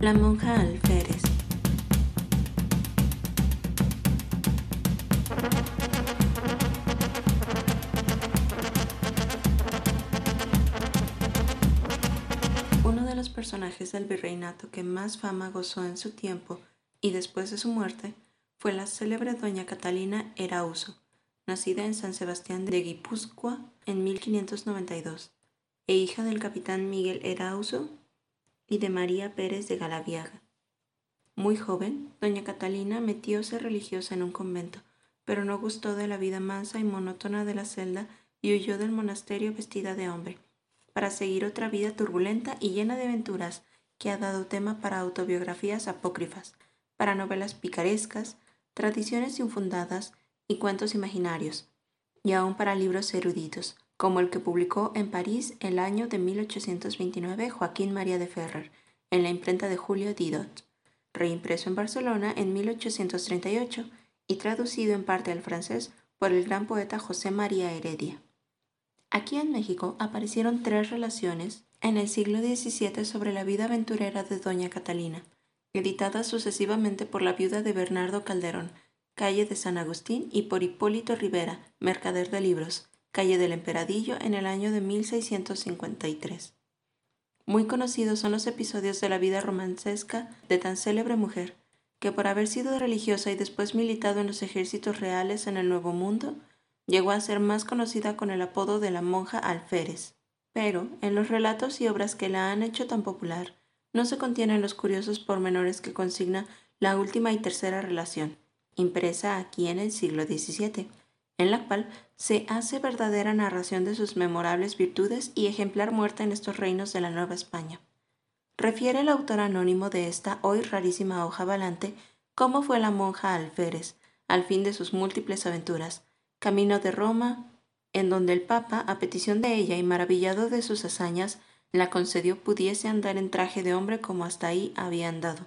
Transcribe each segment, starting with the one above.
La monja alférez. Uno de los personajes del virreinato que más fama gozó en su tiempo y después de su muerte fue la célebre doña Catalina Erauso, nacida en San Sebastián de Guipúzcoa en 1592, e hija del capitán Miguel Erauso y de María Pérez de Galaviaga. Muy joven, doña Catalina metióse religiosa en un convento, pero no gustó de la vida mansa y monótona de la celda y huyó del monasterio vestida de hombre, para seguir otra vida turbulenta y llena de aventuras que ha dado tema para autobiografías apócrifas, para novelas picarescas, tradiciones infundadas y cuentos imaginarios, y aún para libros eruditos, como el que publicó en París el año de 1829 Joaquín María de Ferrer, en la imprenta de Julio Didot, reimpreso en Barcelona en 1838 y traducido en parte al francés por el gran poeta José María Heredia. Aquí en México aparecieron tres relaciones en el siglo XVII sobre la vida aventurera de Doña Catalina, editadas sucesivamente por la viuda de Bernardo Calderón, calle de San Agustín, y por Hipólito Rivera, mercader de libros, calle del Emperadillo, en el año de 1653. Muy conocidos son los episodios de la vida romancesca de tan célebre mujer, que por haber sido religiosa y después militado en los ejércitos reales en el Nuevo Mundo, llegó a ser más conocida con el apodo de la monja alférez. Pero, en los relatos y obras que la han hecho tan popular, no se contienen los curiosos pormenores que consigna la última y tercera relación, impresa aquí en el siglo XVII, en la cual se hace verdadera narración de sus memorables virtudes y ejemplar muerta en estos reinos de la Nueva España. Refiere el autor anónimo de esta hoy rarísima hoja valante cómo fue la monja alférez, al fin de sus múltiples aventuras, camino de Roma, en donde el Papa, a petición de ella y maravillado de sus hazañas, la concedió pudiese andar en traje de hombre como hasta ahí había andado,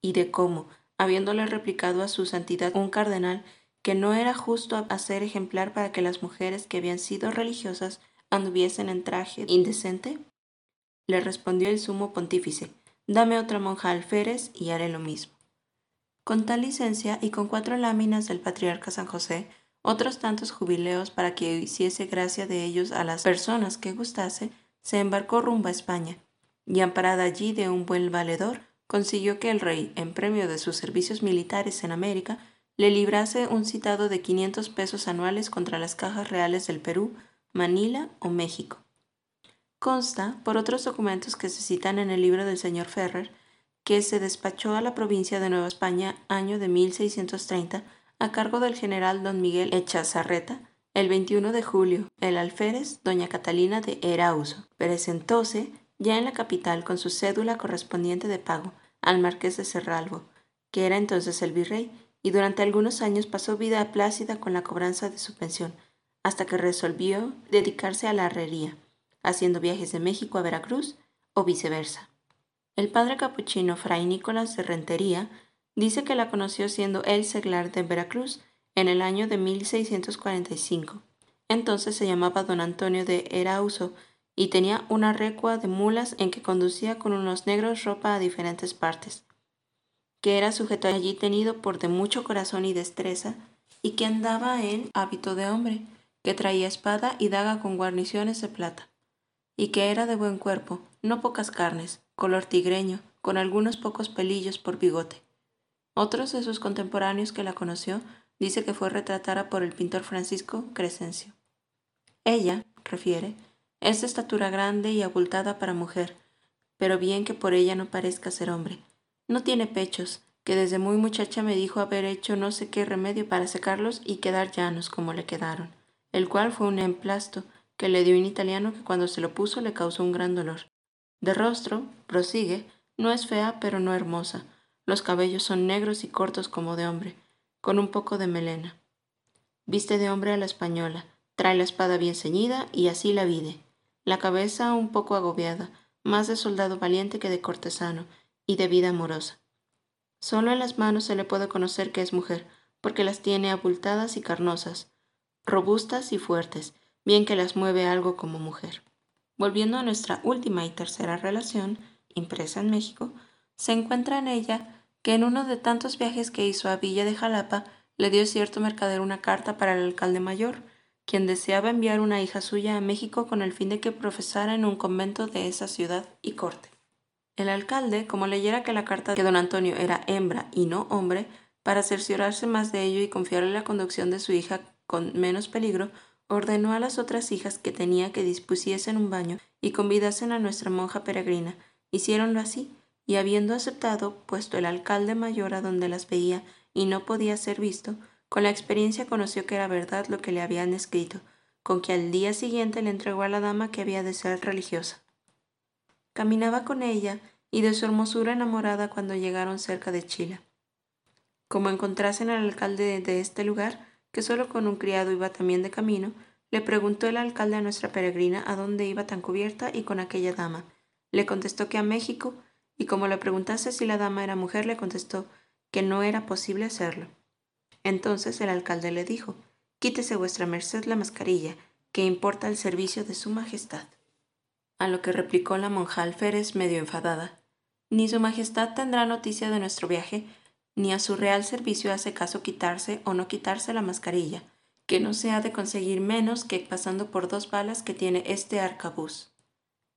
y de cómo, habiéndole replicado a su santidad un cardenal que no era justo hacer ejemplar para que las mujeres que habían sido religiosas anduviesen en traje indecente? Le respondió el sumo pontífice, dame otra monja alférez y haré lo mismo. Con tal licencia y con cuatro láminas del patriarca San José, otros tantos jubileos para que hiciese gracia de ellos a las personas que gustase, se embarcó rumbo a España, y amparada allí de un buen valedor, consiguió que el rey, en premio de sus servicios militares en América, le librase un citado de 500 pesos anuales contra las cajas reales del Perú, Manila o México. Consta, por otros documentos que se citan en el libro del señor Ferrer, que se despachó a la provincia de Nueva España año de 1630 a cargo del general don Miguel Echazarreta, el 21 de julio, el alférez, doña Catalina de Erauso, presentóse ya en la capital con su cédula correspondiente de pago al marqués de Cerralbo, que era entonces el virrey, y durante algunos años pasó vida plácida con la cobranza de su pensión, hasta que resolvió dedicarse a la herrería, haciendo viajes de México a Veracruz o viceversa. El padre capuchino Fray Nicolás de Rentería dice que la conoció siendo él seglar de Veracruz en el año de 1645. Entonces se llamaba don Antonio de Erauso y tenía una recua de mulas en que conducía con unos negros ropa a diferentes partes, que era sujeto allí tenido por de mucho corazón y destreza, y que andaba en hábito de hombre, que traía espada y daga con guarniciones de plata, y que era de buen cuerpo, no pocas carnes, color tigreño, con algunos pocos pelillos por bigote. Otros de sus contemporáneos que la conoció dice que fue retratada por el pintor Francisco Crescencio. Ella, refiere, es de estatura grande y abultada para mujer, pero bien que por ella no parezca ser hombre. No tiene pechos, que desde muy muchacha me dijo haber hecho no sé qué remedio para secarlos y quedar llanos como le quedaron, el cual fue un emplasto que le dio un italiano que cuando se lo puso le causó un gran dolor. De rostro, prosigue, no es fea pero no hermosa. Los cabellos son negros y cortos como de hombre, con un poco de melena. Viste de hombre a la española, trae la espada bien ceñida y así la vide la cabeza un poco agobiada, más de soldado valiente que de cortesano, y de vida amorosa. Solo en las manos se le puede conocer que es mujer, porque las tiene abultadas y carnosas, robustas y fuertes, bien que las mueve algo como mujer. Volviendo a nuestra última y tercera relación, impresa en México, Se encuentra en ella que en uno de tantos viajes que hizo a Villa de Jalapa le dio cierto mercader una carta para el alcalde mayor, quien deseaba enviar una hija suya a México con el fin de que profesara en un convento de esa ciudad y corte. El alcalde, como leyera que la carta de don Antonio era hembra y no hombre, para cerciorarse más de ello y confiarle la conducción de su hija con menos peligro, ordenó a las otras hijas que tenía que dispusiesen un baño y convidasen a nuestra monja peregrina. Hicieronlo así, y habiendo aceptado, puesto el alcalde mayor a donde las veía y no podía ser visto, con la experiencia conoció que era verdad lo que le habían escrito, con que al día siguiente le entregó a la dama que había de ser religiosa. Caminaba con ella y de su hermosura enamorada cuando llegaron cerca de Chila. Como encontrasen al alcalde de este lugar, que solo con un criado iba también de camino, le preguntó el alcalde a nuestra peregrina a dónde iba tan cubierta y con aquella dama. Le contestó que a México, y como le preguntase si la dama era mujer, le contestó que no era posible hacerlo. Entonces el alcalde le dijo, Quítese vuestra merced la mascarilla, que importa el servicio de su majestad. A lo que replicó la monja alférez medio enfadada, Ni su majestad tendrá noticia de nuestro viaje, ni a su real servicio hace caso quitarse o no quitarse la mascarilla, que no se ha de conseguir menos que pasando por dos balas que tiene este arcabuz.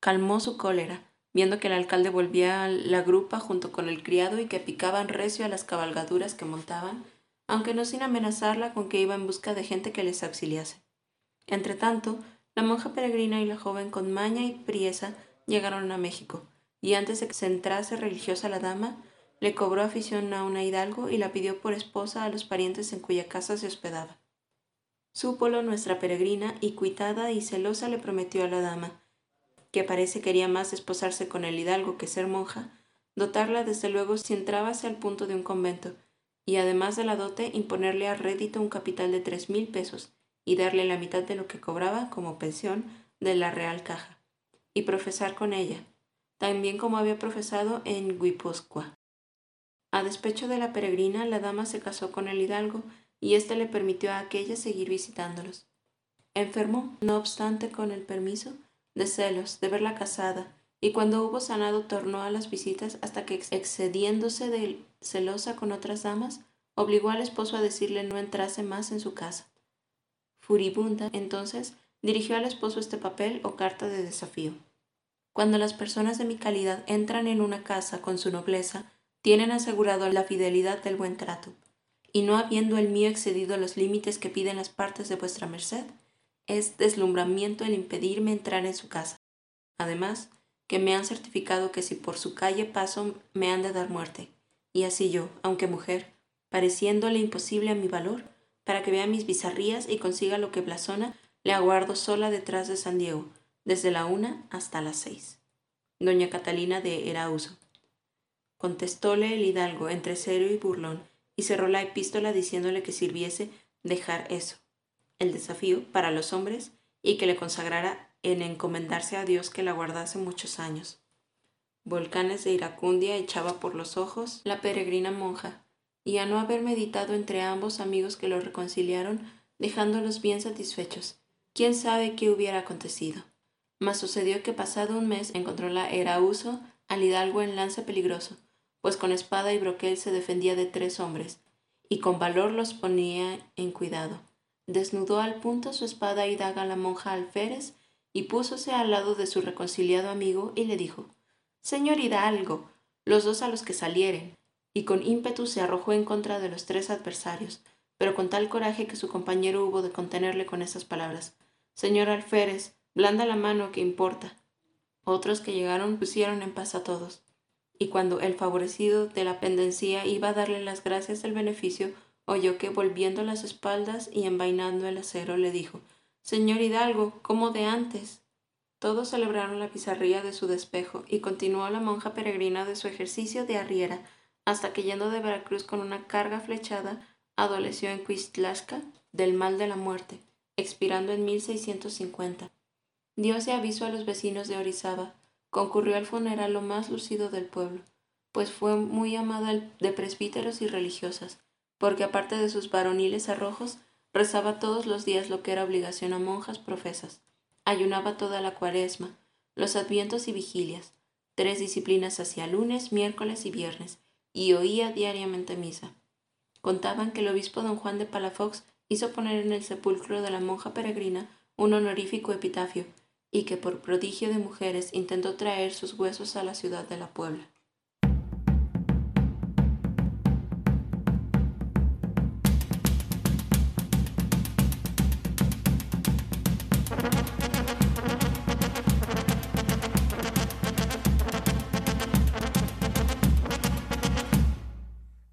Calmó su cólera, viendo que el alcalde volvía a la grupa junto con el criado y que picaban recio a las cabalgaduras que montaban, aunque no sin amenazarla con que iba en busca de gente que les auxiliase. Entretanto, la monja peregrina y la joven con maña y priesa llegaron a México, y antes de que se entrase religiosa la dama, le cobró afición a una hidalgo y la pidió por esposa a los parientes en cuya casa se hospedaba. Súpolo nuestra peregrina y cuitada y celosa le prometió a la dama, que parece quería más esposarse con el hidalgo que ser monja, dotarla desde luego si entrábase al punto de un convento, y además de la dote imponerle a rédito un capital de tres mil pesos y darle la mitad de lo que cobraba como pensión de la real caja, y profesar con ella, también como había profesado en Guipúzcoa. A despecho de la peregrina, la dama se casó con el hidalgo y éste le permitió a aquella seguir visitándolos. Enfermó, no obstante, con el permiso, de celos, de verla casada, y cuando hubo sanado tornó a las visitas hasta que, excediéndose de celosa con otras damas, obligó al esposo a decirle no entrase más en su casa. Furibunda, entonces, dirigió al esposo este papel o carta de desafío. Cuando las personas de mi calidad entran en una casa con su nobleza, tienen asegurado la fidelidad del buen trato, y no habiendo el mío excedido los límites que piden las partes de vuestra merced, es deslumbramiento el impedirme entrar en su casa. Además, que me han certificado que si por su calle paso me han de dar muerte. Y así yo, aunque mujer, pareciéndole imposible a mi valor, para que vea mis bizarrías y consiga lo que blasona, le aguardo sola detrás de San Diego, desde la una hasta las seis. Doña Catalina de Erauso. Contestóle el hidalgo entre serio y burlón, y cerró la epístola diciéndole que sirviese dejar eso, el desafío para los hombres, y que le consagrara en encomendarse a Dios que la guardase muchos años. Volcanes de iracundia echaba por los ojos la peregrina monja, y a no haber meditado entre ambos amigos que lo reconciliaron, dejándolos bien satisfechos. ¿Quién sabe qué hubiera acontecido? Mas sucedió que pasado un mes encontró la Erauso al hidalgo en lance peligroso, pues con espada y broquel se defendía de tres hombres, y con valor los ponía en cuidado. Desnudó al punto su espada y daga la monja alférez y púsose al lado de su reconciliado amigo y le dijo Señor Hidalgo, los dos a los que salieren, y con ímpetu se arrojó en contra de los tres adversarios, pero con tal coraje que su compañero hubo de contenerle con esas palabras Señor alférez, blanda la mano que importa. Otros que llegaron pusieron en paz a todos, y cuando el favorecido de la pendencia iba a darle las gracias del beneficio, oyó que volviendo las espaldas y envainando el acero le dijo Señor Hidalgo, como de antes. Todos celebraron la pizarría de su despejo y continuó la monja peregrina de su ejercicio de arriera hasta que yendo de Veracruz con una carga flechada, adoleció en Cuistlasca del mal de la muerte, expirando en 1650. Diose aviso a los vecinos de Orizaba. Concurrió al funeral lo más lucido del pueblo, pues fue muy amada de presbíteros y religiosas, porque aparte de sus varoniles arrojos, rezaba todos los días lo que era obligación a monjas profesas, ayunaba toda la cuaresma, los advientos y vigilias, Tres disciplinas hacía lunes, miércoles y viernes, y oía diariamente misa. Contaban que el obispo don Juan de Palafox hizo poner en el sepulcro de la monja peregrina un honorífico epitafio, y que por prodigio de mujeres intentó traer sus huesos a la ciudad de la Puebla.